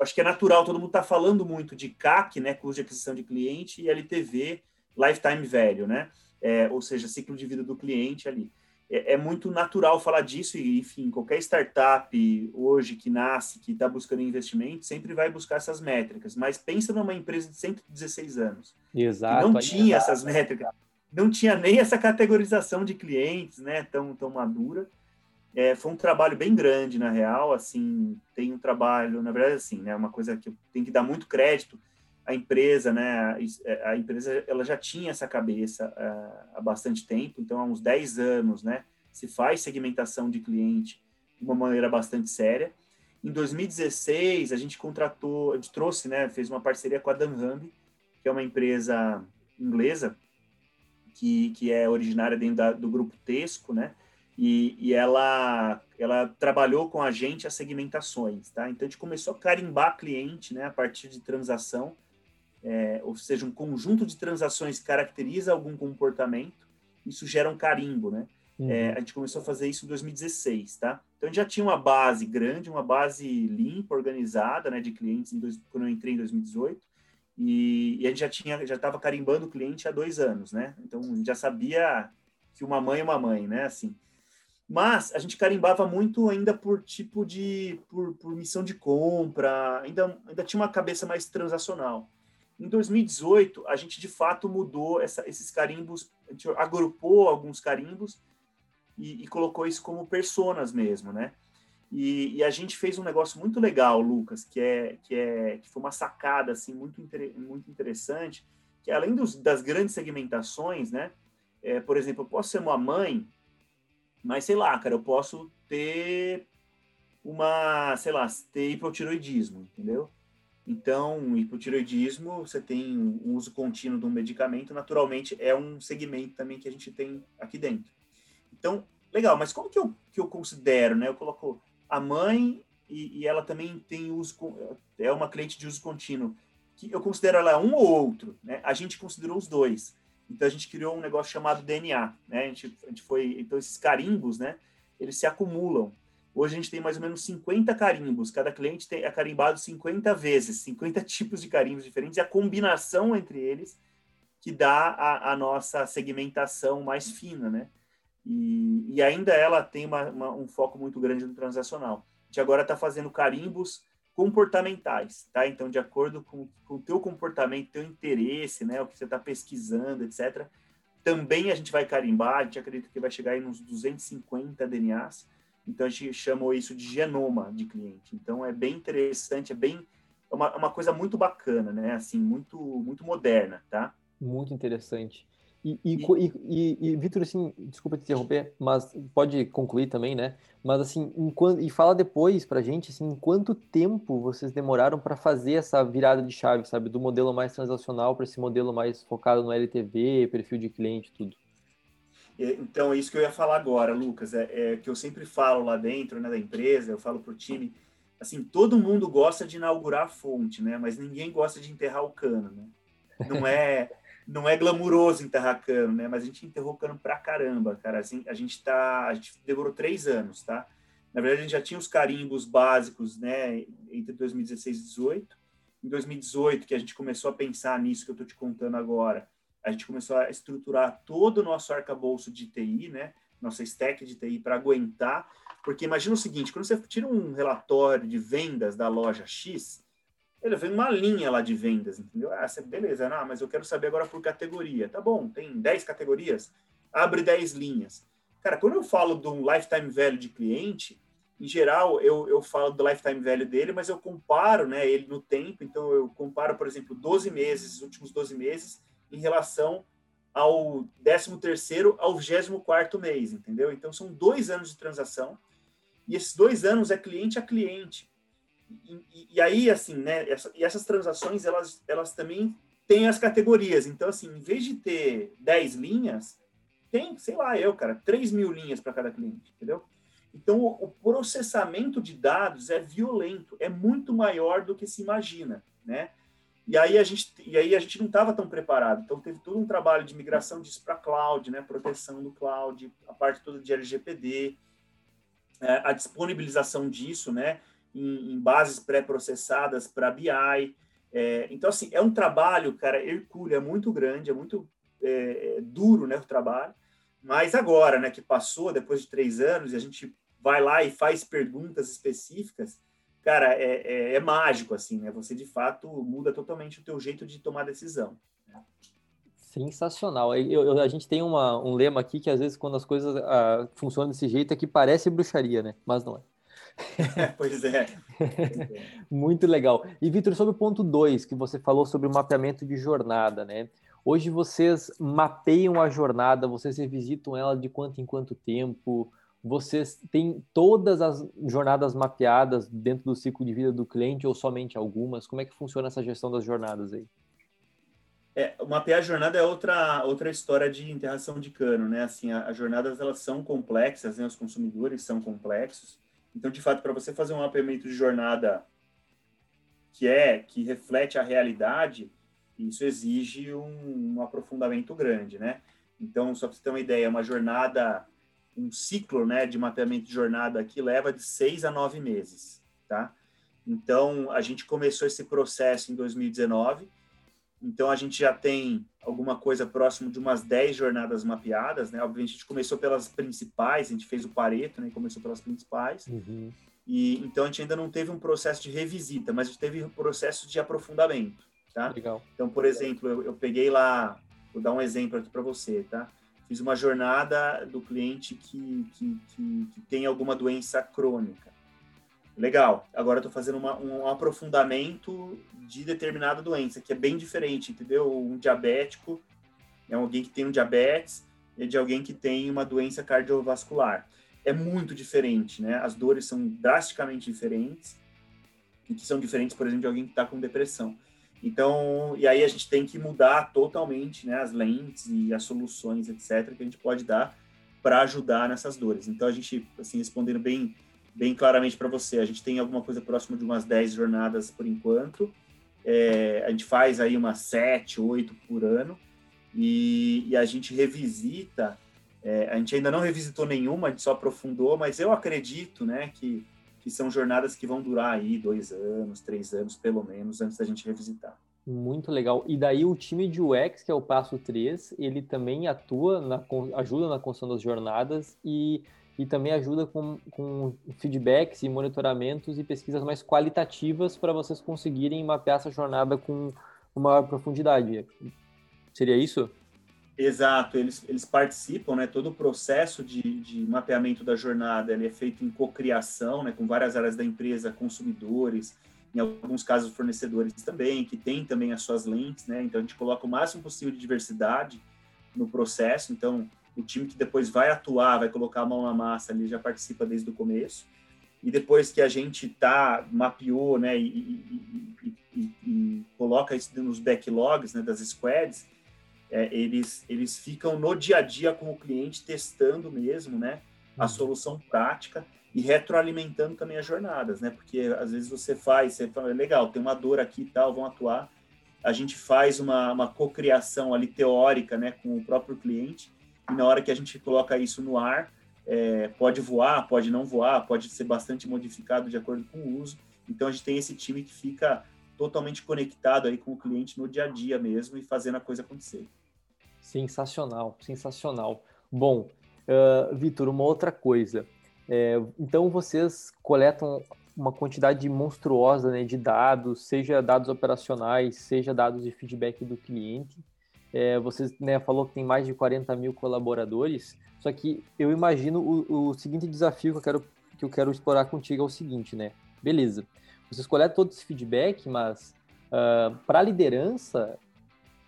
acho que é natural, todo mundo tá falando muito de CAC, né? Custo de aquisição de cliente e LTV, lifetime value, né? É, ou seja, ciclo de vida do cliente ali é, é, muito natural falar disso, e enfim, qualquer startup hoje que nasce, que está buscando investimento, sempre vai buscar essas métricas. Mas pensa numa empresa de 116 anos. Exato. não tinha essas métricas, não tinha nem essa categorização de clientes, né, tão, tão madura. É, foi um trabalho bem grande, na real, assim, tem um trabalho, na verdade, assim, né, uma coisa que tenho que dar muito crédito, a empresa, né, a, empresa ela já tinha essa cabeça uh, há bastante tempo, então há uns 10 anos, né, se faz segmentação de cliente de uma maneira bastante séria. Em 2016, a gente contratou, a gente trouxe, né, fez uma parceria com a Danhumbi, que é uma empresa inglesa que, que é originária dentro da, do grupo Tesco, né, e, e, ela, ela trabalhou com a gente as segmentações, tá? Então a gente começou a carimbar cliente, né, a partir de transação, é, ou seja, um conjunto de transações caracteriza algum comportamento, isso gera um carimbo, né? Uhum. É, a gente começou a fazer isso em 2016, tá? Então a gente já tinha uma base grande, uma base limpa, organizada, né, de clientes dois, quando eu entrei em 2018. E, e a gente já tinha, já estava carimbando o cliente há dois anos, né? Então a gente já sabia que uma mãe é uma mãe, né? Assim. Mas a gente carimbava muito ainda por tipo de, por, por missão de compra, ainda, ainda tinha uma cabeça mais transacional. Em 2018, a gente de fato mudou essa, esses carimbos, a gente agrupou alguns carimbos e, e colocou isso como personas mesmo, né? E, e, a gente fez um negócio muito legal, Lucas, que é que é que foi uma sacada assim muito muito interessante, que além dos, das grandes segmentações, né? É, por exemplo, eu posso ser uma mãe mas sei lá, cara, eu posso ter uma, sei lá, ter hipotiroidismo, entendeu? Então, hipotiroidismo, você tem um uso contínuo de um medicamento, naturalmente é um segmento também que a gente tem aqui dentro. Então, legal, mas como que eu, que eu considero, né? Eu coloco a mãe e, e ela também tem uso, é uma cliente de uso contínuo, que eu considero ela um ou outro, né? A gente considerou os dois. Então a gente criou um negócio chamado DNA, né? A gente, a gente foi, então esses carimbos, né? Eles se acumulam. Hoje a gente tem mais ou menos 50 carimbos, cada cliente tem, é carimbado 50 vezes, 50 tipos de carimbos diferentes, e a combinação entre eles que dá a, a nossa segmentação mais fina, né? E, e ainda ela tem uma, uma, um foco muito grande no transacional. A gente agora está fazendo carimbos comportamentais, tá? Então, de acordo com, com o teu comportamento, teu interesse, né, o que você está pesquisando, etc., também a gente vai carimbar, a gente acredita que vai chegar em uns 250 DNAs, então a gente chamou isso de genoma de cliente. Então, é bem interessante, é bem, é uma, é uma coisa muito bacana, né, assim, muito, muito moderna, tá? Muito interessante. E, e, e, e, e Vitor, assim, desculpa te interromper, mas pode concluir também, né? Mas assim, enquanto, e fala depois pra gente, assim, em quanto tempo vocês demoraram para fazer essa virada de chave, sabe? Do modelo mais transacional para esse modelo mais focado no LTV, perfil de cliente, tudo. Então, é isso que eu ia falar agora, Lucas, é, é que eu sempre falo lá dentro, né, da empresa, eu falo pro time, assim, todo mundo gosta de inaugurar a fonte, né? Mas ninguém gosta de enterrar o cano, né? Não é não é glamuroso enterrar cano, né? Mas a gente enterrou cano pra caramba, cara. Assim, a gente tá, a gente demorou três anos, tá? Na verdade, a gente já tinha os carimbos básicos, né? Entre 2016 e 2018. Em 2018, que a gente começou a pensar nisso que eu tô te contando agora, a gente começou a estruturar todo o nosso arcabouço de TI, né? Nossa stack de TI para aguentar. Porque imagina o seguinte, quando você tira um relatório de vendas da loja X, ele vem uma linha lá de vendas, entendeu? Ah, beleza, não, mas eu quero saber agora por categoria. Tá bom, tem 10 categorias, abre 10 linhas. Cara, quando eu falo de um lifetime value de cliente, em geral, eu, eu falo do lifetime value dele, mas eu comparo né, ele no tempo. Então, eu comparo, por exemplo, 12 meses, os últimos 12 meses, em relação ao 13º ao 24º mês, entendeu? Então, são dois anos de transação. E esses dois anos é cliente a cliente. E, aí, assim, né, essa, e essas transações, elas, elas também têm as categorias. Então, assim, em vez de ter 10 linhas, tem, sei lá, eu, cara, 3 mil linhas para cada cliente, entendeu? Então, o, o, processamento de dados é violento, é muito maior do que se imagina, né? E aí a gente, e aí a gente não estava tão preparado. Então, teve todo um trabalho de migração disso para cloud, né? Proteção do cloud, a parte toda de LGPD, é, a disponibilização disso, né? Em, em bases pré-processadas para BI. É, então, assim, é um trabalho, cara, hercúleo, é muito grande, é muito é, duro, né, o trabalho. Mas agora, né, que passou, depois de três anos, e a gente vai lá e faz perguntas específicas, cara, é, é, é mágico, assim, né? Você, de fato, muda totalmente o teu jeito de tomar decisão. Né? Sensacional. Eu, eu, a gente tem uma, um lema aqui que às vezes quando as coisas ah, funcionam desse jeito é que parece bruxaria, né? Mas não é. pois é. Muito legal. E, Vitor, sobre o ponto 2, que você falou sobre o mapeamento de jornada, né? Hoje vocês mapeiam a jornada, vocês revisitam ela de quanto em quanto tempo, vocês têm todas as jornadas mapeadas dentro do ciclo de vida do cliente ou somente algumas? Como é que funciona essa gestão das jornadas aí? É, mapear a jornada é outra, outra história de interação de cano, né? Assim, as jornadas elas são complexas, né? Os consumidores são complexos. Então, de fato, para você fazer um mapeamento de jornada que é que reflete a realidade, isso exige um, um aprofundamento grande, né? Então, só para você ter uma ideia, uma jornada, um ciclo, né, de mapeamento de jornada aqui leva de seis a nove meses, tá? Então, a gente começou esse processo em 2019 então a gente já tem alguma coisa próximo de umas 10 jornadas mapeadas, né? Obviamente a gente começou pelas principais, a gente fez o Pareto, né? Começou pelas principais. Uhum. E então a gente ainda não teve um processo de revisita, mas a gente teve um processo de aprofundamento, tá? Legal. Então, por exemplo, eu, eu peguei lá, vou dar um exemplo aqui para você, tá? Fiz uma jornada do cliente que, que, que, que tem alguma doença crônica. Legal. Agora eu estou fazendo uma, um aprofundamento de determinada doença, que é bem diferente, entendeu? Um diabético é alguém que tem um diabetes e de alguém que tem uma doença cardiovascular. É muito diferente, né? As dores são drasticamente diferentes e que são diferentes, por exemplo, de alguém que está com depressão. Então, e aí a gente tem que mudar totalmente, né, as lentes e as soluções, etc, que a gente pode dar para ajudar nessas dores. Então, a gente, assim, respondendo bem bem claramente para você. A gente tem alguma coisa próxima de umas 10 jornadas por enquanto. É, a gente faz aí umas 7, 8 por ano. E, e a gente revisita. É, a gente ainda não revisitou nenhuma, a gente só aprofundou, mas eu acredito né, que, que são jornadas que vão durar aí dois anos, três anos, pelo menos, antes da gente revisitar. Muito legal. E daí o time de UX, que é o passo 3, ele também atua, na, ajuda na construção das jornadas e e também ajuda com, com feedbacks e monitoramentos e pesquisas mais qualitativas para vocês conseguirem mapear essa jornada com uma profundidade. Seria isso? Exato, eles, eles participam, né? Todo o processo de, de mapeamento da jornada ele é feito em cocriação, né? Com várias áreas da empresa, consumidores, em alguns casos fornecedores também, que tem também as suas lentes, né? Então a gente coloca o máximo possível de diversidade no processo. Então o time que depois vai atuar, vai colocar a mão na massa, ele já participa desde o começo. E depois que a gente tá mapeou, né, e, e, e, e coloca isso nos backlogs, né, das squads, é, eles eles ficam no dia a dia com o cliente testando mesmo, né, a uhum. solução prática e retroalimentando também as jornadas, né? Porque às vezes você faz, você fala, legal, tem uma dor aqui e tal, vão atuar. A gente faz uma, uma cocriação ali teórica, né, com o próprio cliente e na hora que a gente coloca isso no ar, é, pode voar, pode não voar, pode ser bastante modificado de acordo com o uso. Então a gente tem esse time que fica totalmente conectado aí com o cliente no dia a dia mesmo e fazendo a coisa acontecer. Sensacional, sensacional. Bom, uh, Vitor, uma outra coisa. É, então vocês coletam uma quantidade monstruosa né, de dados, seja dados operacionais, seja dados de feedback do cliente. É, você né, falou que tem mais de 40 mil colaboradores, só que eu imagino o, o seguinte desafio que eu, quero, que eu quero explorar contigo é o seguinte, né? Beleza, vocês coletam todo esse feedback, mas uh, para a liderança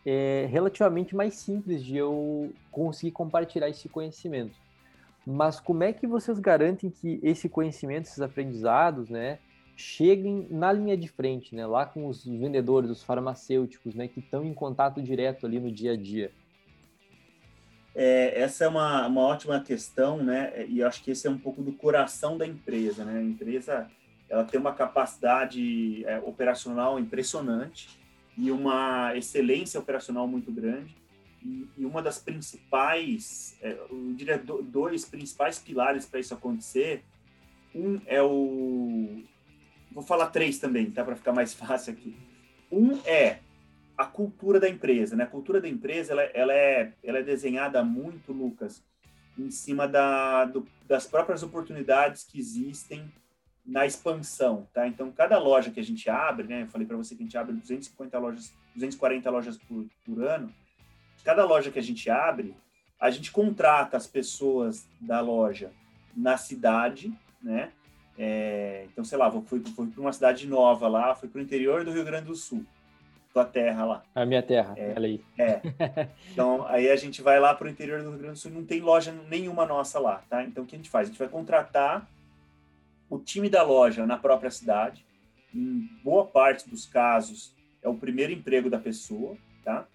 é relativamente mais simples de eu conseguir compartilhar esse conhecimento. Mas como é que vocês garantem que esse conhecimento, esses aprendizados, né, cheguem na linha de frente, né, lá com os vendedores, os farmacêuticos, né, que estão em contato direto ali no dia a dia? É, essa é uma, uma ótima questão, né, e acho que esse é um pouco do coração da empresa, né, a empresa ela tem uma capacidade é, operacional impressionante e uma excelência operacional muito grande, e, uma das principais, é, eu diria dois principais pilares para isso acontecer, um é o, Vou falar três também, tá? Para ficar mais fácil aqui. Um é a cultura da empresa, né? A cultura da empresa, ela, ela, é, ela é desenhada muito, Lucas, em cima da, do, das próprias oportunidades que existem na expansão, tá? Então, cada loja que a gente abre, né? Eu falei para você que a gente abre 250 lojas, 240 lojas por, por ano. Cada loja que a gente abre, a gente contrata as pessoas da loja na cidade, né? É, então, sei lá, fui, fui para uma cidade nova lá, fui para o interior do Rio Grande do Sul, tua terra lá. A minha terra, é, ela aí. É. Então, aí a gente vai lá para o interior do Rio Grande do Sul, não tem loja nenhuma nossa lá, tá? Então, o que a gente faz? A gente vai contratar o time da loja na própria cidade. Em boa parte dos casos, é o primeiro emprego da pessoa, tá?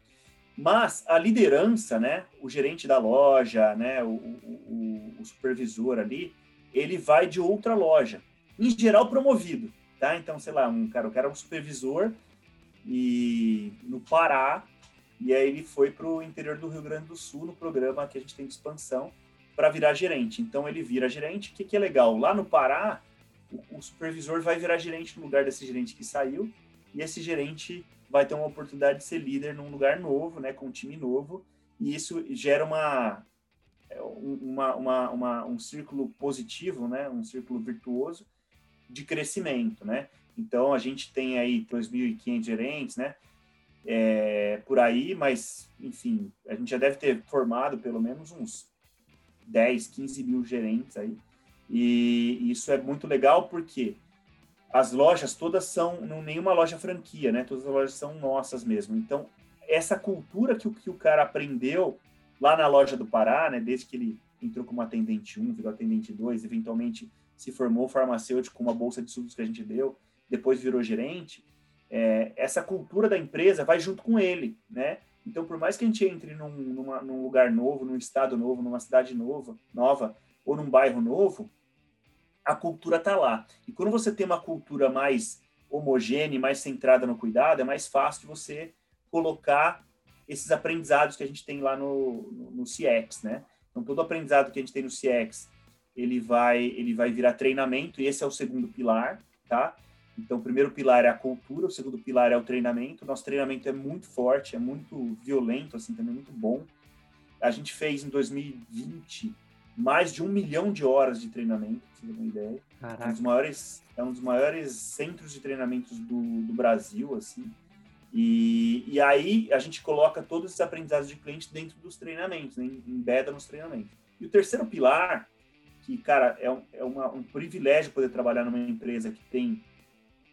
Mas a liderança, né, o gerente da loja, né, o, o, o supervisor ali, ele vai de outra loja, em geral promovido, tá? Então, sei lá, um cara, o cara é um supervisor e no Pará, e aí ele foi para o interior do Rio Grande do Sul no programa que a gente tem de expansão para virar gerente. Então ele vira gerente. O que, que é legal? Lá no Pará, o, o supervisor vai virar gerente no lugar desse gerente que saiu, e esse gerente vai ter uma oportunidade de ser líder num lugar novo, né, com um time novo, e isso gera uma, uma, uma, uma, um círculo positivo, né, um círculo virtuoso de crescimento, né? Então a gente tem aí 2.500 gerentes, né? É, por aí, mas enfim, a gente já deve ter formado pelo menos uns 10, 15 mil gerentes aí. E isso é muito legal porque as lojas todas são, não nenhuma loja franquia, né? Todas as lojas são nossas mesmo. Então, essa cultura que que o cara aprendeu lá na loja do Pará, né? Desde que ele entrou como atendente 1, virou atendente 2, eventualmente se formou farmacêutico com uma bolsa de estudos que a gente deu, depois virou gerente, é, essa cultura da empresa vai junto com ele, né? Então, por mais que a gente entre num, numa, num lugar novo, num estado novo, numa cidade nova, nova ou num bairro novo, a cultura está lá. E quando você tem uma cultura mais homogênea, mais centrada no cuidado, é mais fácil de você colocar esses aprendizados que a gente tem lá no, no, no CX, né? Então, todo aprendizado que a gente tem no CX, ele vai, ele vai virar treinamento, e esse é o segundo pilar, tá? Então, o primeiro pilar é a cultura, o segundo pilar é o treinamento. Nosso treinamento é muito forte, é muito violento, assim, também muito bom. A gente fez em 2020 mais de um milhão de horas de treinamento, pra você ter uma ideia. É um dos maiores, é um dos maiores centros de treinamentos do, do Brasil, assim. E, e aí a gente coloca todos esses aprendizados de cliente dentro dos treinamentos, né? embeda nos treinamentos. E o terceiro pilar, que, cara, é, um, é uma, um privilégio poder trabalhar numa empresa que tem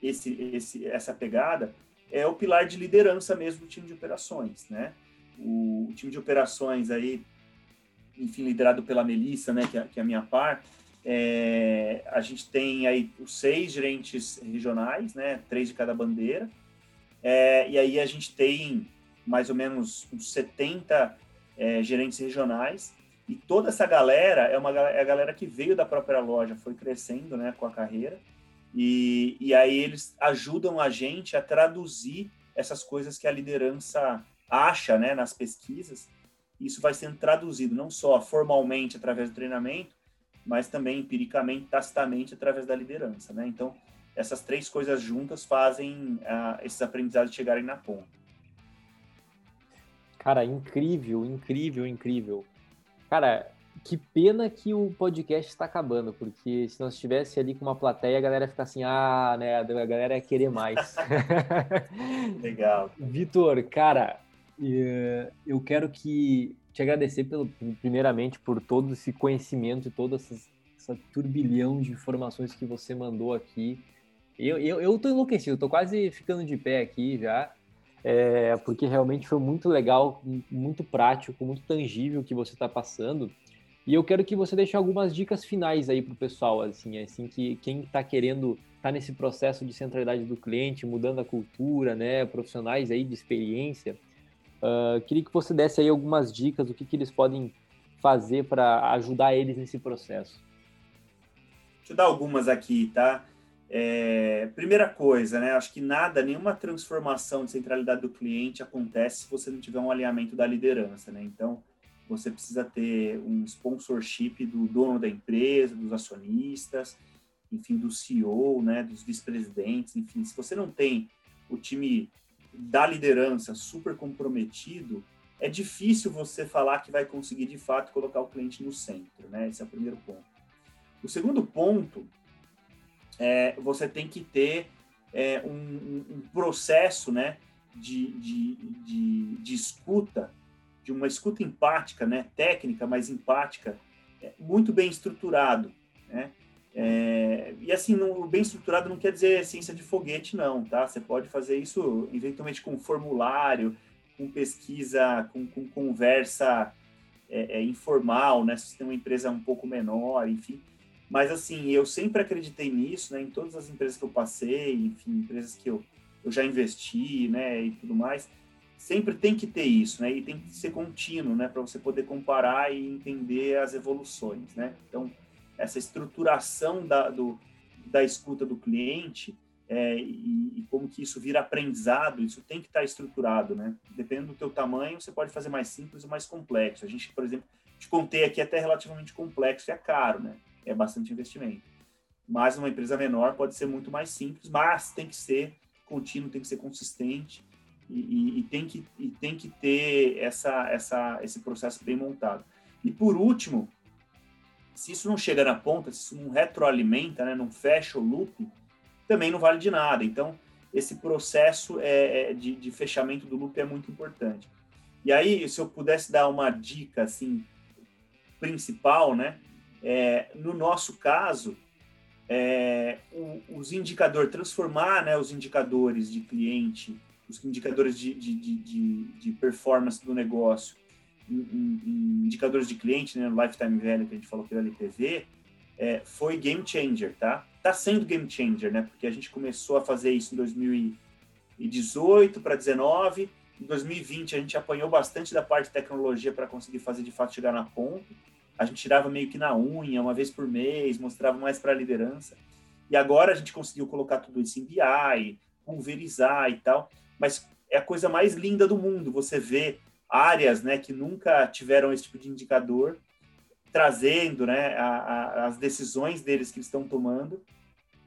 esse, esse, essa pegada, é o pilar de liderança mesmo do time de operações, né? O, o time de operações aí enfim, liderado pela Melissa, né, que é, que é a minha par, é, a gente tem aí os seis gerentes regionais, né, três de cada bandeira, é, e aí a gente tem mais ou menos uns 70 é, gerentes regionais, e toda essa galera é uma é a galera que veio da própria loja, foi crescendo, né, com a carreira, e, e aí eles ajudam a gente a traduzir essas coisas que a liderança acha, né, nas pesquisas, isso vai sendo traduzido não só formalmente através do treinamento, mas também empiricamente, tacitamente através da liderança, né? Então, essas três coisas juntas fazem uh, esses aprendizados chegarem na ponta. Cara, incrível, incrível, incrível. Cara, que pena que o podcast está acabando, porque se nós estivesse ali com uma plateia, a galera fica assim, ah, né, a galera ia querer mais. Legal. Vitor, cara, eh, eu quero que te agradecer pelo, primeiramente por todo esse conhecimento e toda essa, essa turbilhão de informações que você mandou aqui. Eu, eu, eu tô enlouquecido, tô quase ficando de pé aqui já, é, porque realmente foi muito legal, muito prático, muito tangível o que você está passando. E eu quero que você deixe algumas dicas finais aí para o pessoal, assim, assim que quem está querendo tá nesse processo de centralidade do cliente, mudando a cultura, né, profissionais aí de experiência, Uh, queria que você desse aí algumas dicas do que, que eles podem fazer para ajudar eles nesse processo. Deixa eu dar algumas aqui, tá? É, primeira coisa, né? Acho que nada, nenhuma transformação de centralidade do cliente acontece se você não tiver um alinhamento da liderança, né? Então, você precisa ter um sponsorship do dono da empresa, dos acionistas, enfim, do CEO, né? Dos vice-presidentes, enfim. Se você não tem o time da liderança super comprometido, é difícil você falar que vai conseguir de fato colocar o cliente no centro, né? Esse é o primeiro ponto. O segundo ponto é você tem que ter é, um, um, processo, né, de, de, de, de, escuta, de uma escuta empática, né, técnica, mas empática, é, muito bem estruturado, né? É, e assim, no, bem estruturado não quer dizer ciência de foguete, não, tá? Você pode fazer isso eventualmente com formulário, com pesquisa, com, com conversa é, é, informal, né? Se tem uma empresa um pouco menor, enfim. Mas assim, eu sempre acreditei nisso, né? Em todas as empresas que eu passei, enfim, empresas que eu, eu já investi, né? E tudo mais. sempre tem que ter isso, né? E tem que ser contínuo, né? Para você poder comparar e entender as evoluções, né? Então, essa estruturação da, do, da escuta do cliente é, e, e, como que isso vira aprendizado, isso tem que estar estruturado, né? Dependendo do teu tamanho, você pode fazer mais simples ou mais complexo. A gente, por exemplo, te contei aqui até relativamente complexo e é caro, né? É bastante investimento. Mas uma empresa menor pode ser muito mais simples, mas tem que ser contínuo, tem que ser consistente e, e, e, tem, que, e tem que ter essa, essa, esse processo bem montado. E por último, se isso não chega na ponta, se isso não retroalimenta, né, não fecha o loop, também não vale de nada. Então, esse processo é, é de, de, fechamento do loop é muito importante. E aí, se eu pudesse dar uma dica assim principal, né, é, no nosso caso, é, o, os indicadores, transformar né, os indicadores de cliente os indicadores de, de, de, de performance do negócio em, em, em, indicadores de cliente, né, Lifetime Value que a gente falou pela LTV, é, foi game changer, tá? Tá sendo game changer, né? Porque a gente começou a fazer isso em 2018 para 2019, em 2020 a gente apanhou bastante da parte de tecnologia para conseguir fazer de fato chegar na ponta. A gente tirava meio que na unha, uma vez por mês, mostrava mais para a liderança. E agora a gente conseguiu colocar tudo isso em BI, pulverizar e tal mas é a coisa mais linda do mundo. Você vê áreas né, que nunca tiveram esse tipo de indicador trazendo né, a, a, as decisões deles que eles estão tomando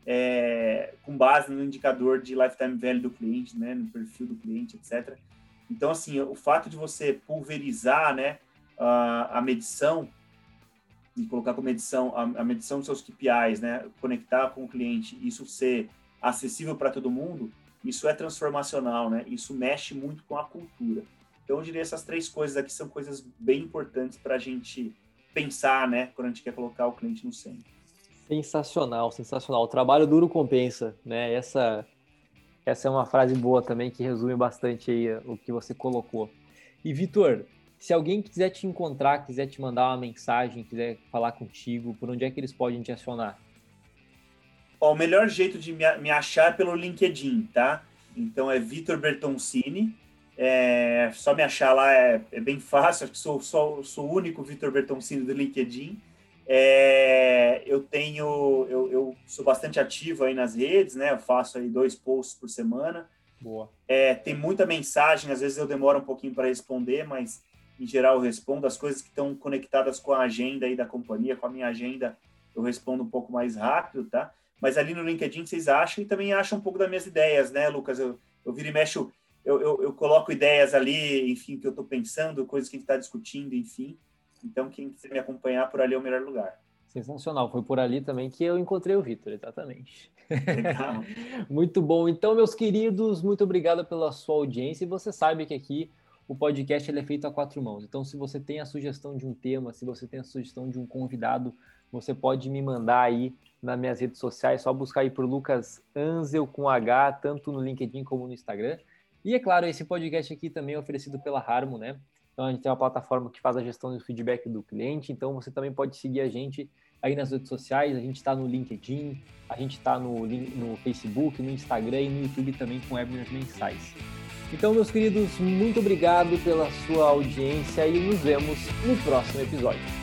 é, com base no indicador de lifetime value do cliente, né, no perfil do cliente, etc. Então, assim, o fato de você pulverizar né, a, a medição e colocar como medição a, a medição dos seus KPIs, né, conectar com o cliente, isso ser acessível para todo mundo, isso é transformacional, né? Isso mexe muito com a cultura. Então, eu diria essas três coisas aqui são coisas bem importantes para a gente pensar, né? Quando a gente quer colocar o cliente no centro. Sensacional, sensacional. O trabalho duro compensa, né? Essa, essa é uma frase boa também que resume bastante aí o que você colocou. E Vitor, se alguém quiser te encontrar, quiser te mandar uma mensagem, quiser falar contigo, por onde é que eles podem te acionar? Ó, o melhor jeito de me, achar é pelo LinkedIn, tá? Então é Vitor Bertoncini. É, só me achar lá é, é bem fácil, acho que sou, sou, sou o único Vitor Bertoncini do LinkedIn. É, eu tenho, eu, eu, sou bastante ativo aí nas redes, né? Eu faço aí dois posts por semana. Boa. É, tem muita mensagem, às vezes eu demoro um pouquinho para responder, mas em geral eu respondo. As coisas que estão conectadas com a agenda aí da companhia, com a minha agenda, eu respondo um pouco mais rápido, tá? mas ali no LinkedIn vocês acham e também acham um pouco das minhas ideias, né, Lucas? Eu, eu viro e mexo, eu, eu, eu coloco ideias ali, enfim, que eu estou pensando, coisas que a gente está discutindo, enfim. Então, quem quiser me acompanhar por ali é o melhor lugar. Sensacional, foi por ali também que eu encontrei o Vitor, exatamente. Legal. muito bom. Então, meus queridos, muito obrigado pela sua audiência. E você sabe que aqui o podcast ele é feito a quatro mãos. Então, se você tem a sugestão de um tema, se você tem a sugestão de um convidado, você pode me mandar aí nas minhas redes sociais, só buscar aí por Lucas Anzel com H, tanto no LinkedIn como no Instagram. E é claro, esse podcast aqui também é oferecido pela Harmo, né? Então a gente tem uma plataforma que faz a gestão do feedback do cliente, então você também pode seguir a gente aí nas redes sociais, a gente está no LinkedIn, a gente está no, no Facebook, no Instagram e no YouTube também com webinars mensais. Então, meus queridos, muito obrigado pela sua audiência e nos vemos no próximo episódio.